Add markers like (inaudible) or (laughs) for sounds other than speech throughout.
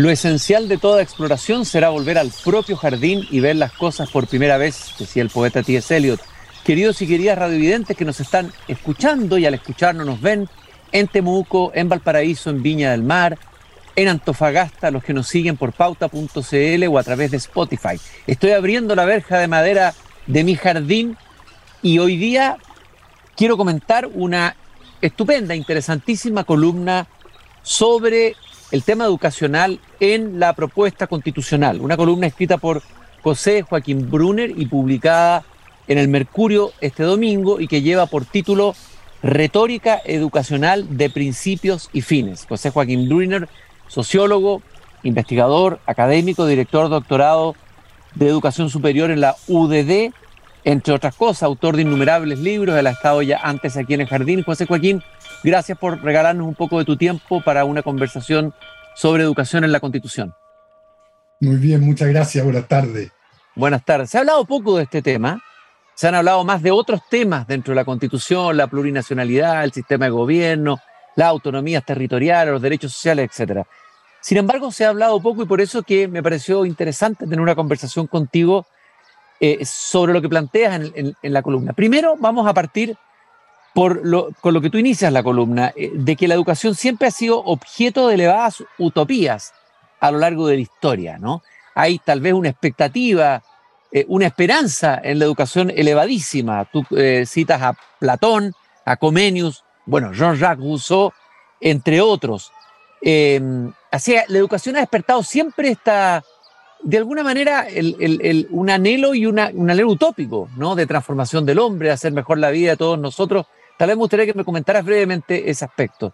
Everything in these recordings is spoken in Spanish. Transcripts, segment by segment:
Lo esencial de toda exploración será volver al propio jardín y ver las cosas por primera vez, decía el poeta T.S. Eliot. Queridos y queridas radiovidentes que nos están escuchando y al escucharnos nos ven en Temuco, en Valparaíso, en Viña del Mar, en Antofagasta, los que nos siguen por pauta.cl o a través de Spotify. Estoy abriendo la verja de madera de mi jardín y hoy día quiero comentar una estupenda, interesantísima columna sobre el tema educacional en la propuesta constitucional. Una columna escrita por José Joaquín Brunner y publicada en el Mercurio este domingo y que lleva por título Retórica Educacional de Principios y Fines. José Joaquín Brunner, sociólogo, investigador, académico, director doctorado de Educación Superior en la UDD, entre otras cosas, autor de innumerables libros, él ha estado ya antes aquí en el jardín. José Joaquín, gracias por regalarnos un poco de tu tiempo para una conversación sobre educación en la Constitución. Muy bien, muchas gracias, buenas tardes. Buenas tardes. Se ha hablado poco de este tema, se han hablado más de otros temas dentro de la Constitución, la plurinacionalidad, el sistema de gobierno, las autonomías territoriales, los derechos sociales, etc. Sin embargo, se ha hablado poco y por eso que me pareció interesante tener una conversación contigo eh, sobre lo que planteas en, la columna. Primero, vamos a partir con lo que tú inicias la columna, eh, de que la educación siempre ha sido objeto de elevadas utopías a lo largo de la historia, ¿no? Hay tal vez una expectativa, eh, una esperanza en la educación elevadísima. Tú citas a Platón, a Comenius, bueno, Jean-Jacques Rousseau, entre otros. así, la educación ha despertado siempre esta, de alguna manera un anhelo y un anhelo utópico, ¿no? De transformación del hombre, de hacer mejor la vida de todos nosotros. Tal vez me gustaría que me comentaras brevemente ese aspecto.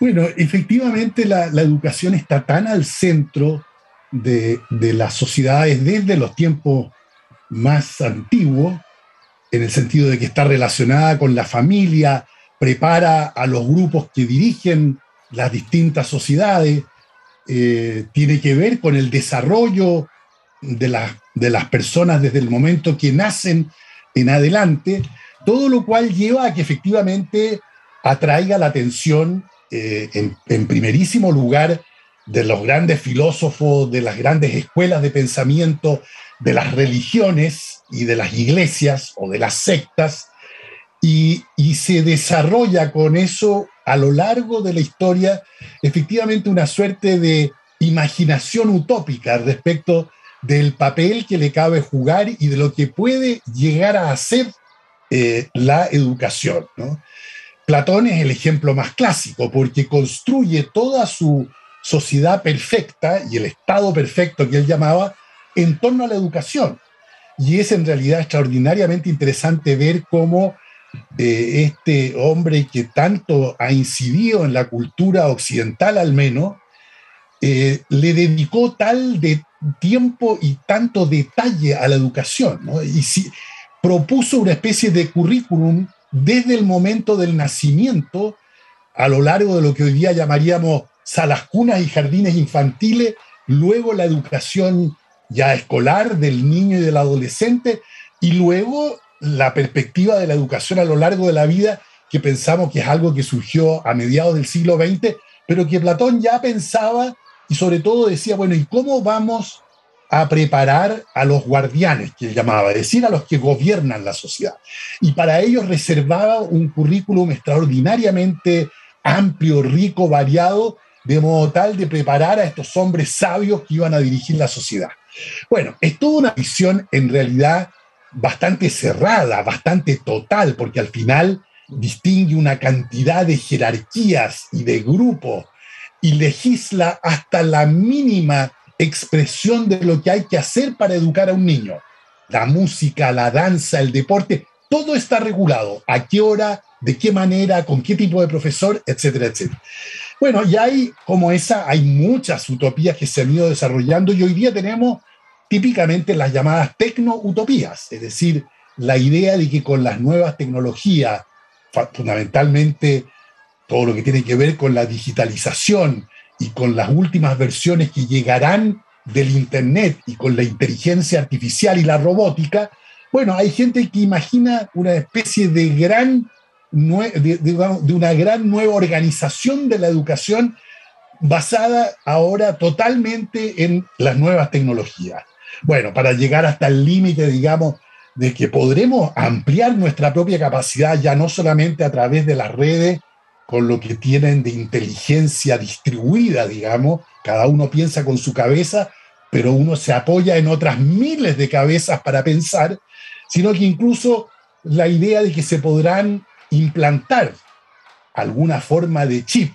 Bueno, efectivamente la, educación está tan al centro de, las sociedades desde los tiempos más antiguos, en el sentido de que está relacionada con la familia, prepara a los grupos que dirigen las distintas sociedades, eh, tiene que ver con el desarrollo de, de las personas desde el momento que nacen en adelante, todo lo cual lleva a que efectivamente atraiga la atención eh, en, primerísimo lugar de los grandes filósofos, de las grandes escuelas de pensamiento, de las religiones y de las iglesias o de las sectas, y, y se desarrolla con eso a lo largo de la historia efectivamente una suerte de imaginación utópica respecto del papel que le cabe jugar y de lo que puede llegar a hacer eh, la educación. Platón es el ejemplo más clásico porque construye toda su sociedad perfecta y el estado perfecto que él llamaba en torno a la educación. Y es en realidad extraordinariamente interesante ver cómo de este hombre que tanto ha incidido en la cultura occidental al menos, eh, le dedicó tal de tiempo y tanto detalle a la educación, y si, propuso una especie de currículum desde el momento del nacimiento a lo largo de lo que hoy día llamaríamos salas cunas y jardines infantiles, luego la educación ya escolar del niño y del adolescente, y luego la perspectiva de la educación a lo largo de la vida, que pensamos que es algo que surgió a mediados del siglo XX, pero que Platón ya pensaba y sobre todo decía, bueno, ¿y cómo vamos a preparar a los guardianes, que él llamaba, es decir, a los que gobiernan la sociedad? Y para ello reservaba un currículum extraordinariamente amplio, rico, variado, de modo tal de preparar a estos hombres sabios que iban a dirigir la sociedad. Bueno, es toda una visión en realidad bastante cerrada, bastante total, porque al final distingue una cantidad de jerarquías y de grupos y legisla hasta la mínima expresión de lo que hay que hacer para educar a un niño. La música, la danza, el deporte, todo está regulado. ¿A qué hora? ¿De qué manera? ¿Con qué tipo de profesor? Etcétera, etcétera. Bueno, y hay como esa, hay muchas utopías que se han ido desarrollando y hoy día tenemos típicamente las llamadas tecno-utopías, es decir, la idea de que con las nuevas tecnologías, fundamentalmente todo lo que tiene que ver con la digitalización y con las últimas versiones que llegarán del Internet y con la inteligencia artificial y la robótica, bueno, hay gente que imagina una especie de gran, de, una gran nueva organización de la educación basada ahora totalmente en las nuevas tecnologías. Bueno, para llegar hasta el límite, digamos, de que podremos ampliar nuestra propia capacidad ya no solamente a través de las redes, con lo que tienen de inteligencia distribuida, digamos, cada uno piensa con su cabeza, pero uno se apoya en otras miles de cabezas para pensar, sino que incluso la idea de que se podrán implantar alguna forma de chip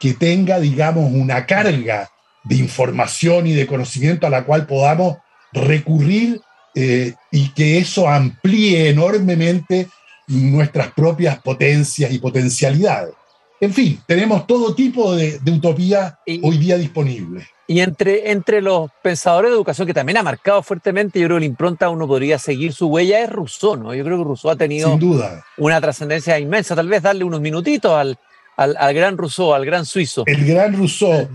que tenga, digamos, una carga de información y de conocimiento a la cual podamos recurrir eh, y que eso amplíe enormemente nuestras propias potencias y potencialidades. En fin, tenemos todo tipo de, utopía hoy día disponible. Y entre, entre los pensadores de educación que también ha marcado fuertemente, yo creo que la impronta uno podría seguir su huella es Rousseau, ¿no? Yo creo que Rousseau ha tenido una trascendencia inmensa. Tal vez darle unos minutitos al, al, gran Rousseau, al gran suizo. El gran Rousseau.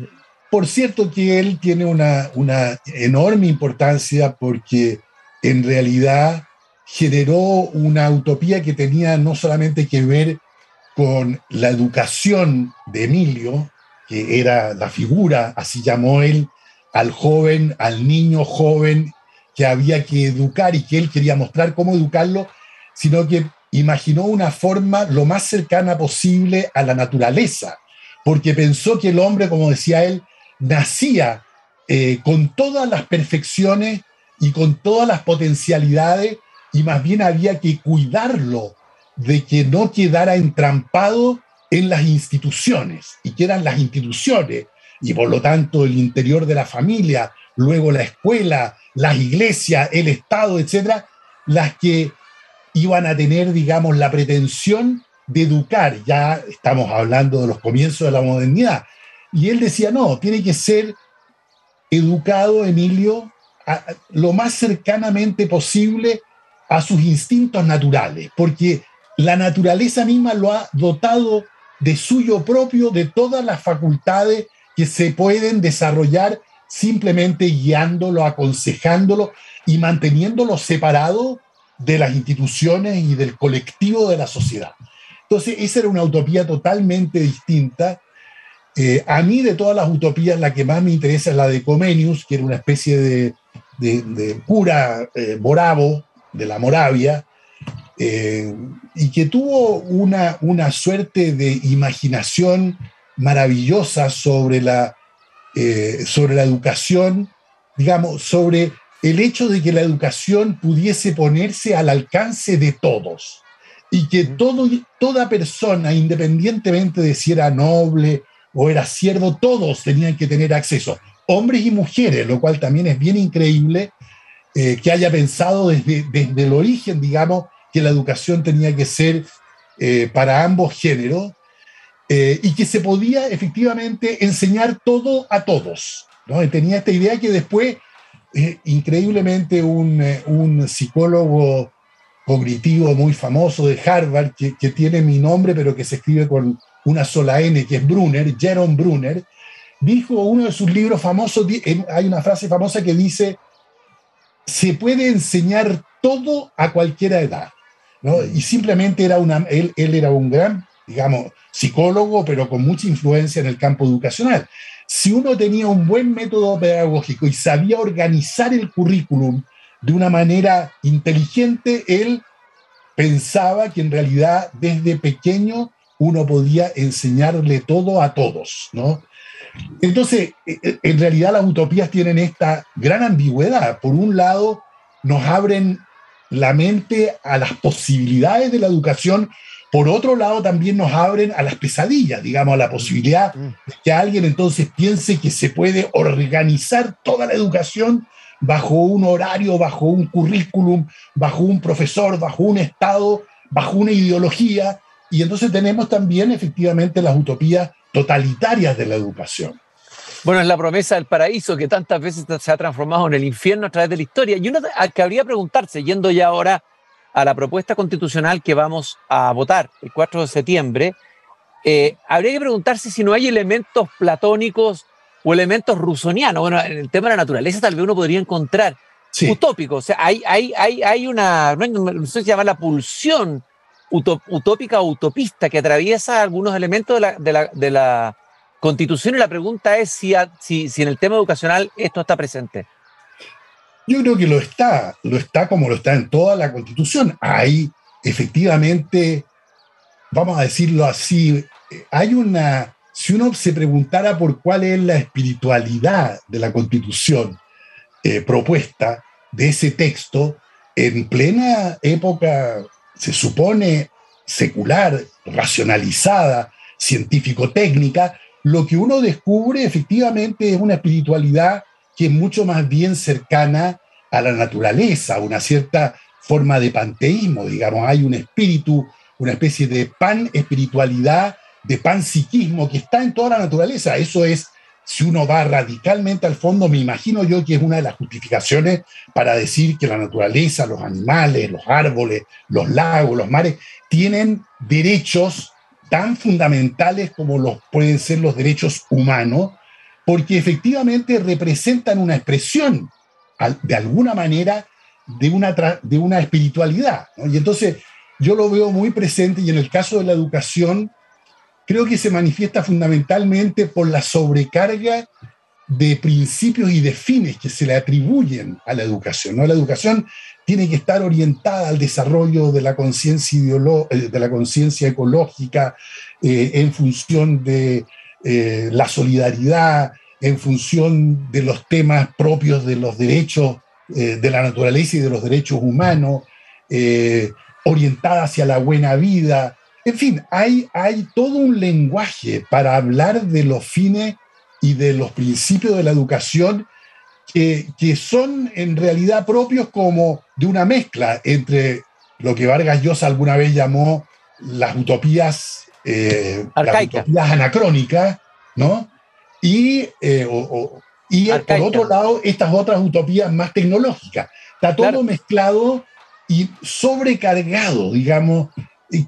Por cierto que él tiene una, una enorme importancia porque en realidad generó una utopía que tenía no solamente que ver con la educación de Emilio, que era la figura, así llamó él, al joven, al niño joven que había que educar y que él quería mostrar cómo educarlo, sino que imaginó una forma lo más cercana posible a la naturaleza, porque pensó que el hombre, como decía él, nacía eh, con todas las perfecciones y con todas las potencialidades y más bien había que cuidarlo de que no quedara entrampado en las instituciones y que eran las instituciones y por lo tanto el interior de la familia, luego la escuela, las iglesias, el Estado, etcétera, las que iban a tener, digamos, la pretensión de educar. Ya estamos hablando de los comienzos de la modernidad. Y él decía, no, tiene que ser educado, Emilio, lo más cercanamente posible a sus instintos naturales, porque la naturaleza misma lo ha dotado de suyo propio, de todas las facultades que se pueden desarrollar simplemente guiándolo, aconsejándolo y manteniéndolo separado de las instituciones y del colectivo de la sociedad. Entonces, esa era una utopía totalmente distinta. Eh, a mí, de todas las utopías, la que más me interesa es la de Comenius, que era una especie de, de, cura eh, moravo de la Moravia, eh, y que tuvo una, una suerte de imaginación maravillosa sobre la, sobre la educación, digamos, sobre el hecho de que la educación pudiese ponerse al alcance de todos y que todo, toda persona, independientemente de si era noble o era siervo, todos tenían que tener acceso, hombres y mujeres, lo cual también es bien increíble eh, que haya pensado desde, desde, el origen, digamos, que la educación tenía que ser eh, para ambos géneros eh, y que se podía efectivamente enseñar todo a todos. ¿no? tenía esta idea que después increíblemente un, eh, un, psicólogo cognitivo muy famoso de Harvard, que, que, tiene mi nombre, pero que se escribe con una sola N, que es Brunner, Jerome Brunner, dijo uno de sus libros famosos, hay una frase famosa que dice, se puede enseñar todo a cualquier edad. Y simplemente era una, él, él era un gran, digamos, psicólogo, pero con mucha influencia en el campo educacional si uno tenía un buen método pedagógico y sabía organizar el currículum de una manera inteligente, él pensaba que en realidad desde pequeño uno podía enseñarle todo a todos, ¿no? Entonces, en realidad las utopías tienen esta gran ambigüedad. Por un lado, nos abren la mente a las posibilidades de la educación por otro lado, también nos abren a las pesadillas, digamos, a la posibilidad mm. de que alguien entonces piense que se puede organizar toda la educación bajo un horario, bajo un currículum, bajo un profesor, bajo un Estado, bajo una ideología. Y entonces tenemos también efectivamente las utopías totalitarias de la educación. Bueno, es la promesa del paraíso que tantas veces se ha transformado en el infierno a través de la historia. Y uno que habría preguntarse, yendo ya ahora a la propuesta constitucional que vamos a votar el 4 de septiembre, eh, habría que preguntarse si no hay elementos platónicos o elementos rusonianos. Bueno, en el tema de la naturaleza tal vez uno podría encontrar utópicos. O sea, hay, hay, hay, hay una, no sé si se llama la pulsión utópica o utopista que atraviesa algunos elementos de la, de la, de la constitución y la pregunta es si, si, en el tema educacional esto está presente. Yo creo que lo está, lo está como lo está en toda la constitución. Hay efectivamente, vamos a decirlo así, hay una, si uno se preguntara por cuál es la espiritualidad de la constitución eh, propuesta de ese texto, en plena época, se supone, secular, racionalizada, científico-técnica, lo que uno descubre efectivamente es una espiritualidad que es mucho más bien cercana a la naturaleza, una cierta forma de panteísmo, digamos, hay un espíritu, una especie de pan espiritualidad, de pan psiquismo que está en toda la naturaleza. Eso es, si uno va radicalmente al fondo, me imagino yo que es una de las justificaciones para decir que la naturaleza, los animales, los árboles, los lagos, los mares, tienen derechos tan fundamentales como los pueden ser los derechos humanos, porque efectivamente representan una expresión, de alguna manera, de una, de una espiritualidad. Y entonces yo lo veo muy presente y en el caso de la educación, creo que se manifiesta fundamentalmente por la sobrecarga de principios y de fines que se le atribuyen a la educación. ¿no? La educación tiene que estar orientada al desarrollo de la conciencia eh, ecológica eh, en función de eh, la solidaridad, en función de los temas propios de los derechos de la naturaleza y de los derechos humanos, orientada hacia la buena vida. En fin, hay todo un lenguaje para hablar de los fines y de los principios de la educación que, que, son en realidad propios como de una mezcla entre lo que Vargas Llosa alguna vez llamó las utopías, eh, anacrónicas, ¿no? Y, eh, y por otro lado, estas otras utopías más tecnológicas. Está todo mezclado y sobrecargado, digamos,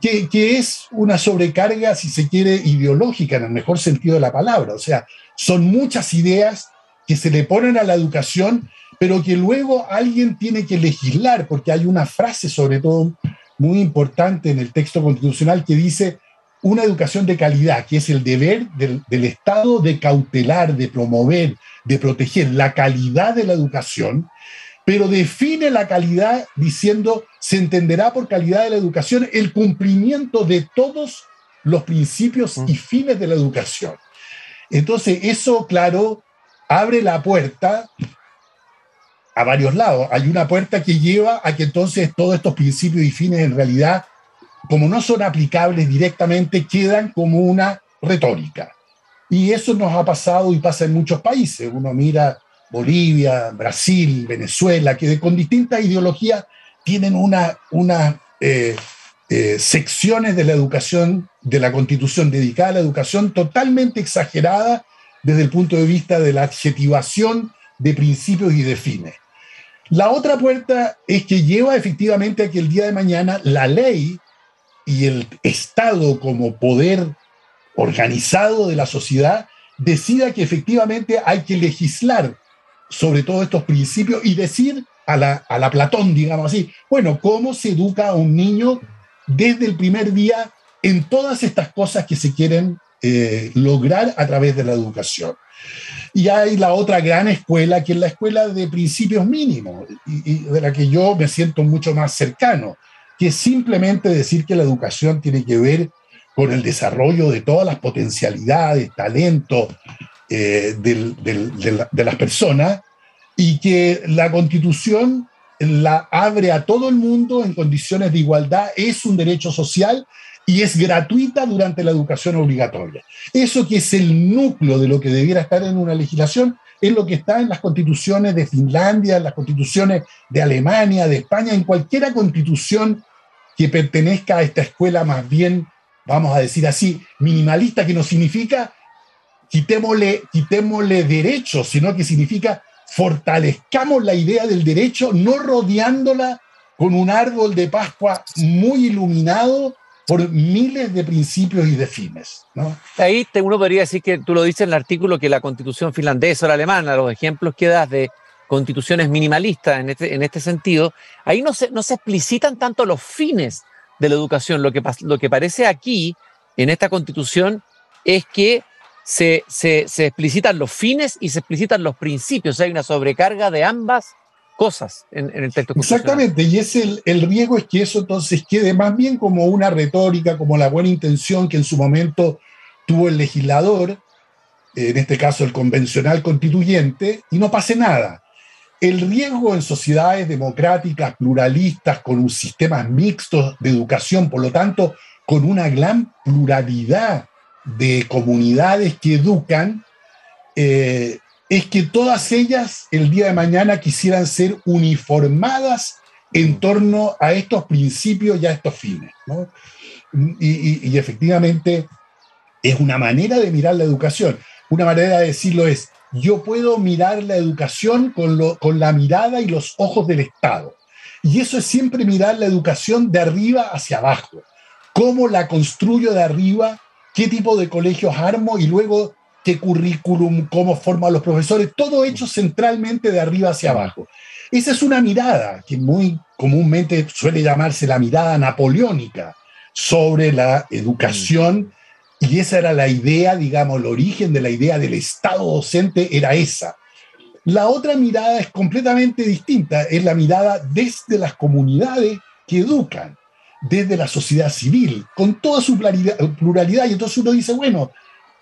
que, que, es una sobrecarga, si se quiere, ideológica en el mejor sentido de la palabra. O sea, son muchas ideas que se le ponen a la educación, pero que luego alguien tiene que legislar, porque hay una frase sobre todo muy importante en el texto constitucional que dice una educación de calidad, que es el deber del, del Estado de cautelar, de promover, de proteger la calidad de la educación, pero define la calidad diciendo, se entenderá por calidad de la educación el cumplimiento de todos los principios y fines de la educación. Entonces, eso, claro, abre la puerta a varios lados. Hay una puerta que lleva a que entonces todos estos principios y fines en realidad, como no son aplicables directamente, quedan como una retórica. Y eso nos ha pasado y pasa en muchos países. Uno mira Bolivia, Brasil, Venezuela, que con distintas ideologías tienen una, una eh, eh, secciones de la educación, de la constitución dedicada a la educación totalmente exagerada desde el punto de vista de la adjetivación de principios y de fines. La otra puerta es que lleva efectivamente a que el día de mañana la ley y el Estado como poder organizado de la sociedad decida que efectivamente hay que legislar sobre todos estos principios y decir a la, a la Platón, digamos así, bueno, ¿cómo se educa a un niño desde el primer día en todas estas cosas que se quieren eh, lograr a través de la educación? Y hay la otra gran escuela, que es la escuela de principios mínimos, y, de la que yo me siento mucho más cercano, que es simplemente decir que la educación tiene que ver con el desarrollo de todas las potencialidades, talentos, eh, de, las personas y que la constitución la abre a todo el mundo en condiciones de igualdad, es un derecho social y es gratuita durante la educación obligatoria. Eso que es el núcleo de lo que debiera estar en una legislación es lo que está en las constituciones de Finlandia, en las constituciones de Alemania, de España, en cualquiera constitución que pertenezca a esta escuela más bien, vamos a decir así, minimalista, que no significa quitémosle, quitémosle derechos, sino que significa fortalezcamos la idea del derecho, no rodeándola con un árbol de Pascua muy iluminado por miles de principios y de fines. ¿no? Ahí uno podría decir que tú lo dices en el artículo que la constitución finlandesa o la alemana, los ejemplos que das de constituciones minimalistas en este, en este sentido, ahí no se, no se explicitan tanto los fines de la educación. Lo que, lo que parece aquí, en esta constitución, es que se, se, explicitan los fines y se explicitan los principios. Hay una sobrecarga de ambas cosas en, el texto. Exactamente, y es el, el, riesgo es que eso entonces quede más bien como una retórica, como la buena intención que en su momento tuvo el legislador, en este caso el convencional constituyente, y no pase nada. El riesgo en sociedades democráticas, pluralistas, con un sistema mixto de educación, por lo tanto, con una gran pluralidad de comunidades que educan, eh, es que todas ellas el día de mañana quisieran ser uniformadas en torno a estos principios y a estos fines. Y, y, efectivamente es una manera de mirar la educación. Una manera de decirlo es, yo puedo mirar la educación con, lo, con la mirada y los ojos del Estado. Y eso es siempre mirar la educación de arriba hacia abajo. Cómo la construyo de arriba, qué tipo de colegios armo y luego qué currículum, cómo forman los profesores, todo hecho centralmente de arriba hacia abajo. Esa es una mirada que muy comúnmente suele llamarse la mirada napoleónica sobre la educación y esa era la idea, digamos, el origen de la idea del Estado docente era esa. La otra mirada es completamente distinta, es la mirada desde las comunidades que educan, desde la sociedad civil, con toda su pluralidad. Y entonces uno dice, bueno,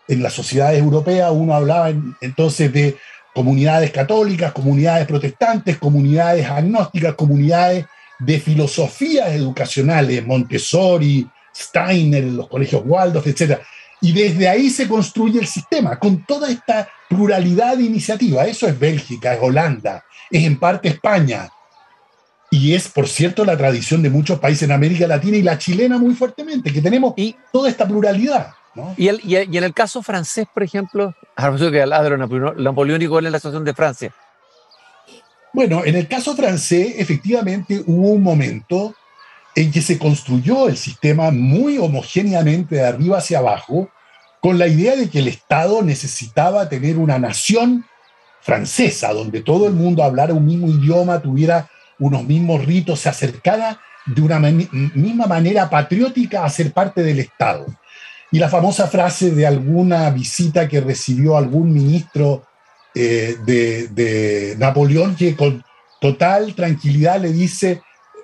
en las sociedades europeas uno hablaba entonces de comunidades católicas, comunidades protestantes, comunidades agnósticas, comunidades de filosofías educacionales, Montessori, Steiner, los colegios Waldorf, etc. Y desde ahí se construye el sistema, con toda esta pluralidad de iniciativa. Eso es Bélgica, es Holanda, es en parte España. Y es, por cierto, la tradición de muchos países en América Latina y la chilena muy fuertemente, que tenemos y, toda esta pluralidad. Y, y, en el caso francés, por ejemplo, que al lado napoleónico en la situación de Francia. Bueno, en el caso francés, efectivamente hubo un momento en que se construyó el sistema muy homogéneamente de arriba hacia abajo, con la idea de que el Estado necesitaba tener una nación francesa, donde todo el mundo hablara un mismo idioma, tuviera unos mismos ritos, se acercara de una misma manera patriótica a ser parte del Estado. Y la famosa frase de alguna visita que recibió algún ministro eh, de, de Napoleón, que con total tranquilidad le dice,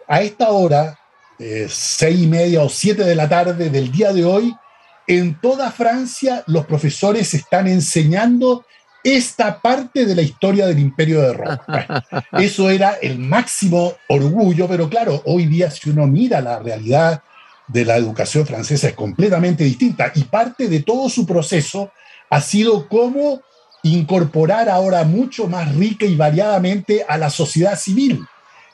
a esta hora eh, seis y media o siete de la tarde del día de hoy, en toda Francia los profesores están enseñando esta parte de la historia del imperio de Roma. (laughs) Eso era el máximo orgullo, pero claro, hoy día si uno mira la realidad de la educación francesa es completamente distinta y parte de todo su proceso ha sido cómo incorporar ahora mucho más rica y variadamente a la sociedad civil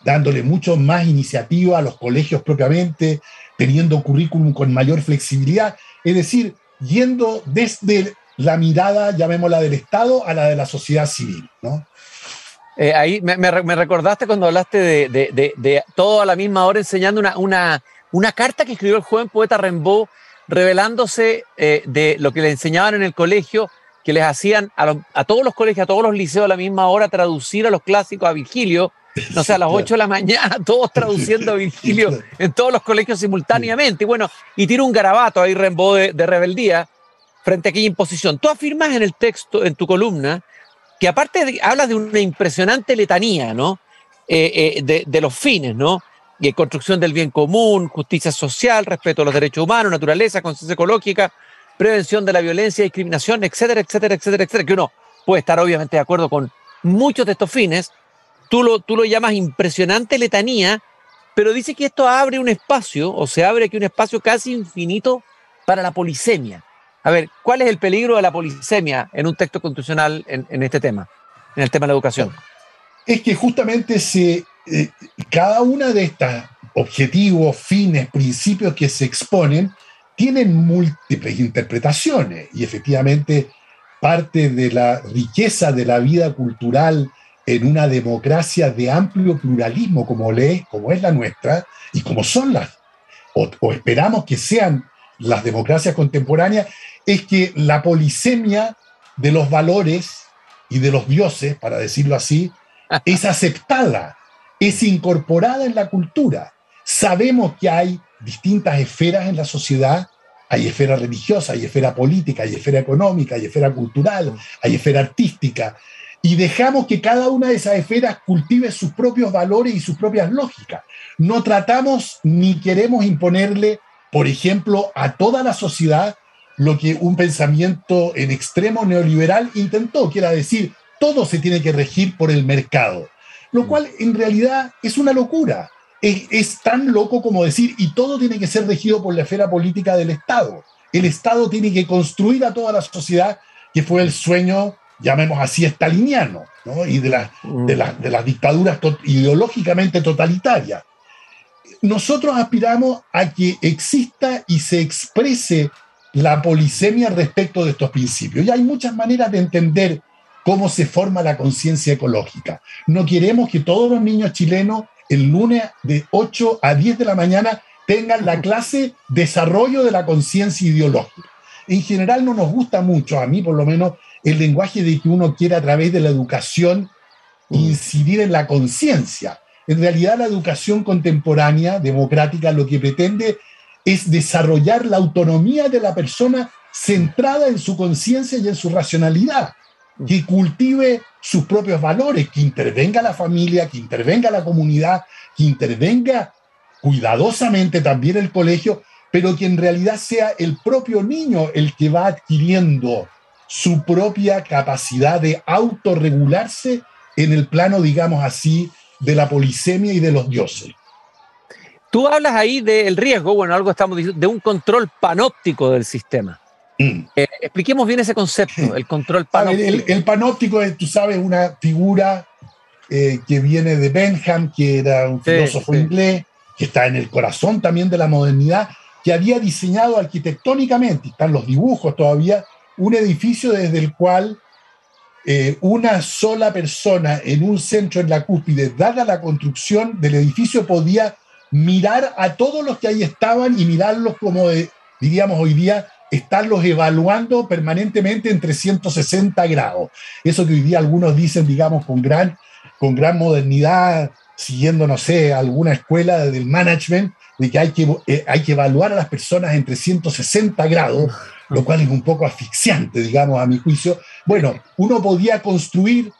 dándole mucho más iniciativa a los colegios propiamente, teniendo currículum con mayor flexibilidad, es decir, yendo desde la mirada, llamémosla del Estado, a la de la sociedad civil. ¿no? Eh, ahí me, recordaste cuando hablaste de, todo a la misma hora enseñando una, una, carta que escribió el joven poeta Rimbaud revelándose eh, de lo que le enseñaban en el colegio, que les hacían a, todos los colegios, a todos los liceos a la misma hora traducir a los clásicos a Virgilio, no sé, a las 8 de la mañana, (laughs) todos traduciendo a Virgilio en todos los colegios simultáneamente. Y bueno, y tira un garabato ahí Rembo de, rebeldía frente a aquella imposición. Tú afirmas en el texto, en tu columna, que aparte de, hablas de una impresionante letanía, ¿no? Eh, eh, de, los fines, ¿no? Y construcción del bien común, justicia social, respeto a los derechos humanos, naturaleza, conciencia ecológica, prevención de la violencia, discriminación, etcétera, etcétera, etcétera, etcétera, que uno puede estar obviamente de acuerdo con muchos de estos fines, tú lo, tú lo llamas impresionante letanía, pero dice que esto abre un espacio, o se abre aquí un espacio casi infinito para la polisemia. A ver, ¿cuál es el peligro de la polisemia en un texto constitucional en, este tema, en el tema de la educación? Es que justamente se, eh, cada una de estos objetivos, fines, principios que se exponen, tienen múltiples interpretaciones y efectivamente parte de la riqueza de la vida cultural en una democracia de amplio pluralismo como, le, como es la nuestra y como son las, o, esperamos que sean las democracias contemporáneas, es que la polisemia de los valores y de los dioses, para decirlo así, es aceptada, es incorporada en la cultura. Sabemos que hay distintas esferas en la sociedad hay esfera religiosa, hay esfera política, hay esfera económica, hay esfera cultural, hay esfera artística. Y dejamos que cada una de esas esferas cultive sus propios valores y sus propias lógicas. No tratamos ni queremos imponerle, por ejemplo, a toda la sociedad lo que un pensamiento en extremo neoliberal intentó, que era decir, todo se tiene que regir por el mercado, lo mm. cual en realidad es una locura. Es, tan loco como decir, y todo tiene que ser regido por la esfera política del Estado. El Estado tiene que construir a toda la sociedad, que fue el sueño, llamemos así, estaliniano, y de, de, de las dictaduras ideológicamente totalitarias. Nosotros aspiramos a que exista y se exprese la polisemia respecto de estos principios. Y hay muchas maneras de entender cómo se forma la conciencia ecológica. No queremos que todos los niños chilenos el lunes de 8 a 10 de la mañana tengan la clase desarrollo de la conciencia ideológica. En general no nos gusta mucho, a mí por lo menos, el lenguaje de que uno quiere a través de la educación incidir en la conciencia. En realidad la educación contemporánea, democrática, lo que pretende es desarrollar la autonomía de la persona centrada en su conciencia y en su racionalidad, que cultive sus propios valores, que intervenga la familia, que intervenga la comunidad, que intervenga cuidadosamente también el colegio, pero que en realidad sea el propio niño el que va adquiriendo su propia capacidad de autorregularse en el plano, digamos así, de la polisemia y de los dioses. Tú hablas ahí del riesgo, bueno, algo estamos diciendo, de un control panóptico del sistema. Mm. Eh, expliquemos bien ese concepto, el control (laughs) panóptico. el, panóptico es, tú sabes, una figura eh, que viene de Benham, que era un filósofo inglés, que está en el corazón también de la modernidad, que había diseñado arquitectónicamente, están los dibujos todavía, un edificio desde el cual eh, una sola persona en un centro en la cúspide, dada la construcción del edificio, podía mirar a todos los que ahí estaban y mirarlos como, diríamos hoy día, estarlos evaluando permanentemente en 360 grados. Eso que hoy día algunos dicen, digamos, con gran, con gran modernidad, siguiendo, no sé, alguna escuela del management, de que hay que, eh, hay que evaluar a las personas en 360 grados, lo cual es un poco asfixiante, digamos, a mi juicio. Bueno, uno podía construir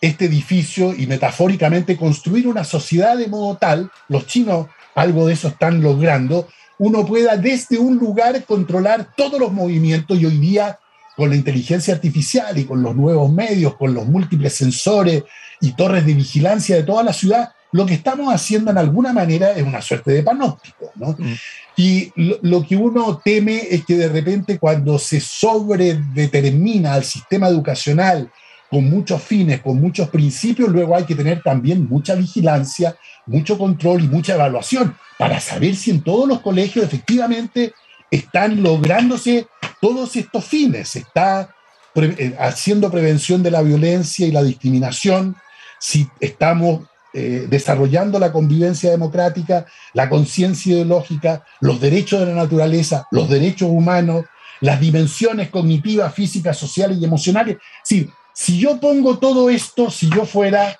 este edificio y metafóricamente construir una sociedad de modo tal, los chinos algo de eso están logrando, uno pueda desde un lugar controlar todos los movimientos y hoy día con la inteligencia artificial y con los nuevos medios, con los múltiples sensores y torres de vigilancia de toda la ciudad, lo que estamos haciendo en alguna manera es una suerte de panóptico. ¿no? Mm. Y lo, lo, que uno teme es que de repente cuando se sobredetermina al sistema educacional con muchos fines, con muchos principios, luego hay que tener también mucha vigilancia, mucho control y mucha evaluación para saber si en todos los colegios efectivamente están lográndose todos estos fines. Se está eh, haciendo prevención de la violencia y la discriminación, si estamos eh, desarrollando la convivencia democrática, la conciencia ideológica, los derechos de la naturaleza, los derechos humanos, las dimensiones cognitivas, físicas, sociales y emocionales. Sí, si yo pongo todo esto, si yo fuera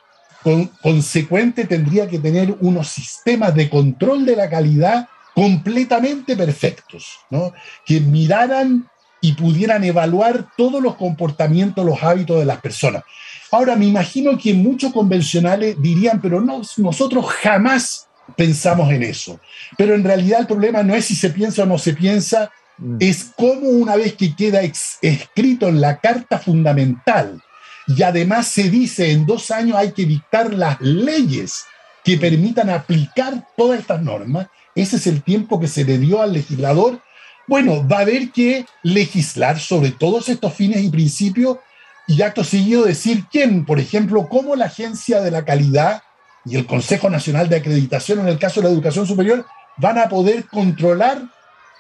consecuente, tendría que tener unos sistemas de control de la calidad completamente perfectos, ¿no? que miraran y pudieran evaluar todos los comportamientos, los hábitos de las personas. Ahora, me imagino que muchos convencionales dirían, pero no, nosotros jamás pensamos en eso. Pero en realidad el problema no es si se piensa o no se piensa, mm. es cómo una vez que queda escrito en la Carta Fundamental y además se dice en dos años hay que dictar las leyes que permitan aplicar todas estas normas. Ese es el tiempo que se le dio al legislador. Bueno, va a haber que legislar sobre todos estos fines y principios y acto seguido decir quién, por ejemplo, cómo la Agencia de la Calidad y el Consejo Nacional de Acreditación en el caso de la educación superior van a poder controlar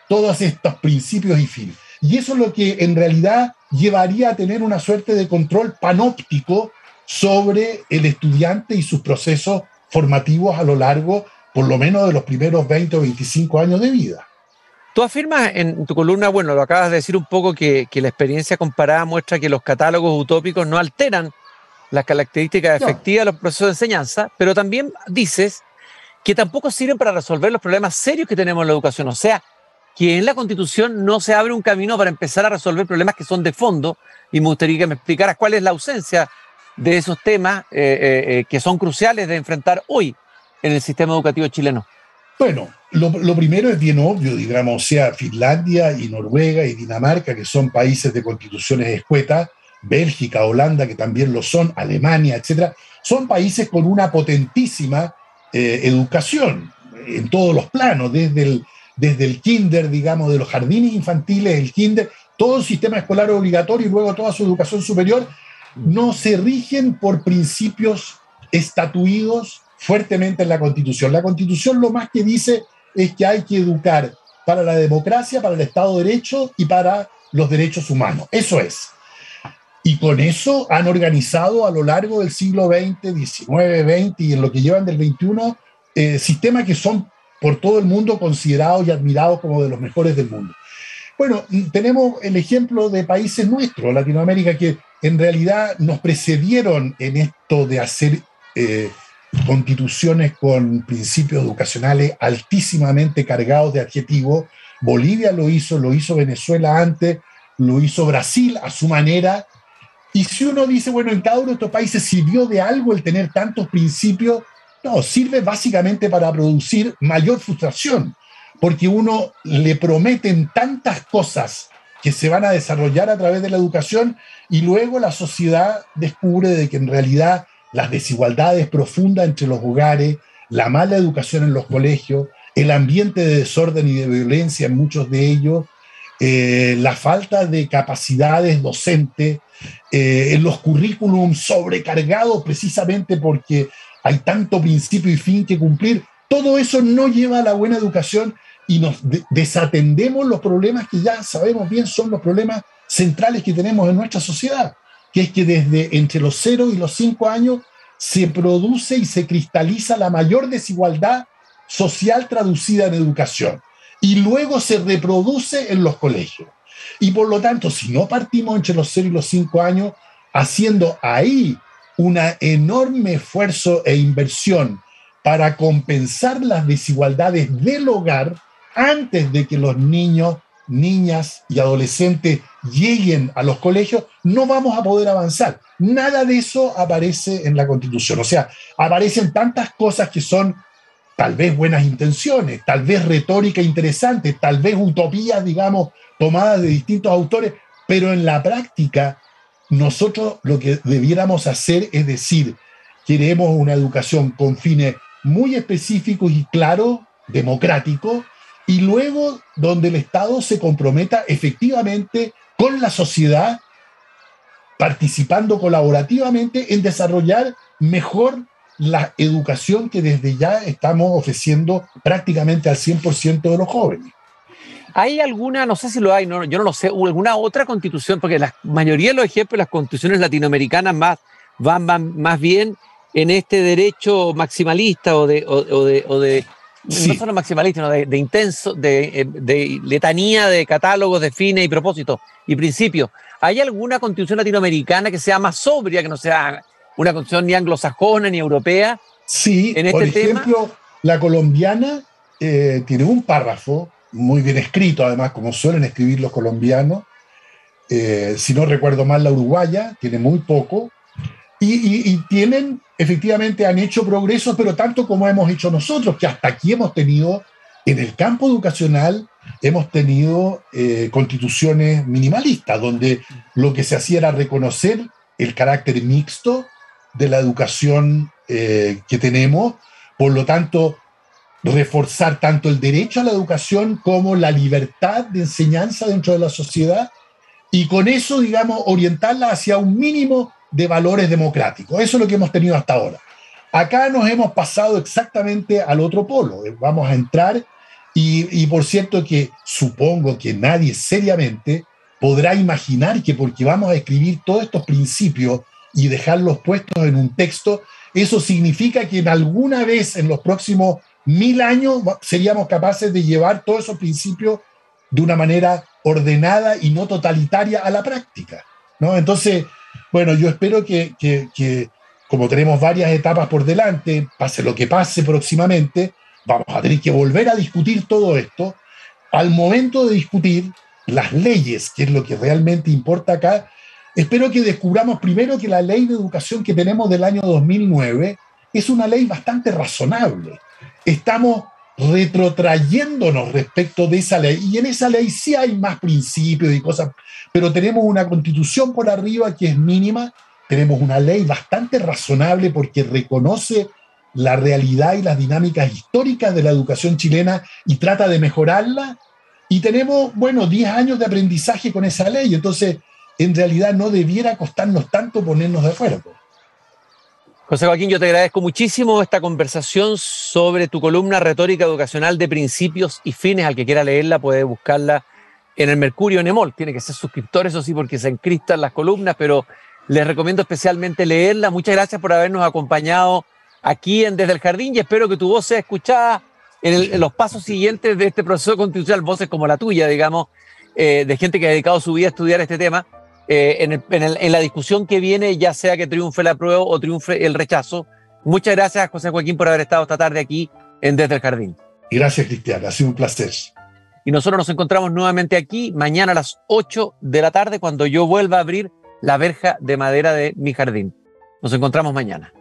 todos estos principios y fines. Y eso es lo que en realidad llevaría a tener una suerte de control panóptico sobre el estudiante y sus procesos formativos a lo largo, por lo menos, de los primeros 20 o 25 años de vida. Tú afirmas en tu columna, bueno, lo acabas de decir un poco, que, la experiencia comparada muestra que los catálogos utópicos no alteran las características efectivas de los procesos de enseñanza, pero también dices que tampoco sirven para resolver los problemas serios que tenemos en la educación. O sea, que en la Constitución no se abre un camino para empezar a resolver problemas que son de fondo y me gustaría que me explicaras cuál es la ausencia de esos temas eh, eh, eh, que son cruciales de enfrentar hoy en el sistema educativo chileno. Bueno, lo, primero es bien obvio, digamos, sea Finlandia y Noruega y Dinamarca, que son países de constituciones escuetas, Bélgica, Holanda, que también lo son, Alemania, etcétera, son países con una potentísima educación en todos los planos, desde el, desde el kinder, digamos, de los jardines infantiles, el kinder, todo el sistema escolar obligatorio y luego toda su educación superior, no se rigen por principios estatuidos fuertemente en la Constitución. La Constitución lo más que dice es que hay que educar para la democracia, para el Estado de Derecho y para los derechos humanos. Eso es. Y con eso han organizado a lo largo del siglo XX, XIX, XX y en lo que llevan del XXI, eh, sistemas que son por todo el mundo considerados y admirados como de los mejores del mundo. Bueno, tenemos el ejemplo de países nuestros, Latinoamérica, que en realidad nos precedieron en esto de hacer eh, constituciones con principios educacionales altísimamente cargados de adjetivos. Bolivia lo hizo, lo hizo Venezuela antes, lo hizo Brasil a su manera. Y si uno dice, bueno, en cada uno de estos países sirvió de algo el tener tantos principios, no, sirve básicamente para producir mayor frustración, porque uno le prometen tantas cosas que se van a desarrollar a través de la educación y luego la sociedad descubre de que en realidad las desigualdades profundas entre los hogares, la mala educación en los colegios, el ambiente de desorden y de violencia en muchos de ellos, eh, la falta de capacidades docentes, eh, en los currículums sobrecargados precisamente porque hay tanto principio y fin que cumplir. Todo eso no lleva a la buena educación y nos desatendemos los problemas que ya sabemos bien son los problemas centrales que tenemos en nuestra sociedad, que es que desde entre los 0 y los 5 años se produce y se cristaliza la mayor desigualdad social traducida en educación y luego se reproduce en los colegios. Y por lo tanto, si no partimos entre los 0 y los 5 años, haciendo ahí un enorme esfuerzo e inversión para compensar las desigualdades del hogar antes de que los niños, niñas y adolescentes lleguen a los colegios, no vamos a poder avanzar. Nada de eso aparece en la Constitución. O sea, aparecen tantas cosas que son tal vez buenas intenciones, tal vez retórica interesante, tal vez utopías, digamos, tomadas de distintos autores, pero en la práctica nosotros lo que debiéramos hacer es decir, queremos una educación con fines muy específicos y claros, democráticos, y luego donde el Estado se comprometa efectivamente con la sociedad, participando colaborativamente en desarrollar mejor la educación que desde ya estamos ofreciendo prácticamente al 100% de los jóvenes. ¿Hay alguna, no sé si lo hay, no, yo no lo sé, alguna otra constitución? Porque la mayoría de los ejemplos, las constituciones latinoamericanas más, van, más bien en este derecho maximalista o de, o, de, o de no solo maximalista, sino de, intenso, de, de, letanía de catálogos, de fines y propósitos y principios. ¿Hay alguna constitución latinoamericana que sea más sobria, que no sea una constitución ni anglosajona ni europea? Sí, en este por ejemplo, la colombiana eh, tiene un párrafo muy bien escrito, además, como suelen escribir los colombianos. Eh, si no recuerdo mal, la uruguaya tiene muy poco. Y, tienen, efectivamente, han hecho progresos, pero tanto como hemos hecho nosotros, que hasta aquí hemos tenido, en el campo educacional, hemos tenido eh, constituciones minimalistas, donde lo que se hacía era reconocer el carácter mixto de la educación eh, que tenemos, por lo tanto, reforzar tanto el derecho a la educación como la libertad de enseñanza dentro de la sociedad y con eso, digamos, orientarla hacia un mínimo de valores democráticos. Eso es lo que hemos tenido hasta ahora. Acá nos hemos pasado exactamente al otro polo. Vamos a entrar y, y por cierto que supongo que nadie seriamente podrá imaginar que porque vamos a escribir todos estos principios y dejarlos puestos en un texto, eso significa que en alguna vez en los próximos mil años seríamos capaces de llevar todos esos principios de una manera ordenada y no totalitaria a la práctica. ¿no? Entonces, bueno, yo espero que, que, como tenemos varias etapas por delante, pase lo que pase próximamente, vamos a tener que volver a discutir todo esto al momento de discutir las leyes, que es lo que realmente importa acá, espero que descubramos primero que la ley de educación que tenemos del año 2009 es una ley bastante razonable. Estamos retrotrayéndonos respecto de esa ley. Y en esa ley sí hay más principios y cosas, pero tenemos una constitución por arriba que es mínima, tenemos una ley bastante razonable porque reconoce la realidad y las dinámicas históricas de la educación chilena y trata de mejorarla. Y tenemos, bueno, 10 años de aprendizaje con esa ley, entonces en realidad no debiera costarnos tanto ponernos de acuerdo. José Joaquín, yo te agradezco muchísimo esta conversación sobre tu columna retórica educacional de principios y fines. Al que quiera leerla puede buscarla en el Mercurio en Emol. Tiene que ser suscriptor, eso sí, porque se encristan las columnas, pero les recomiendo especialmente leerla. Muchas gracias por habernos acompañado aquí en Desde el Jardín y espero que tu voz sea escuchada en, los pasos siguientes de este proceso constitucional, voces como la tuya, digamos, eh, de gente que ha dedicado su vida a estudiar este tema eh, en, la discusión que viene, ya sea que triunfe la prueba o triunfe el rechazo. Muchas gracias, José Joaquín, por haber estado esta tarde aquí en Desde el Jardín. Gracias, Cristian. Ha sido un placer. Y nosotros nos encontramos nuevamente aquí mañana a las 8 de la tarde cuando yo vuelva a abrir la verja de madera de mi jardín. Nos encontramos mañana.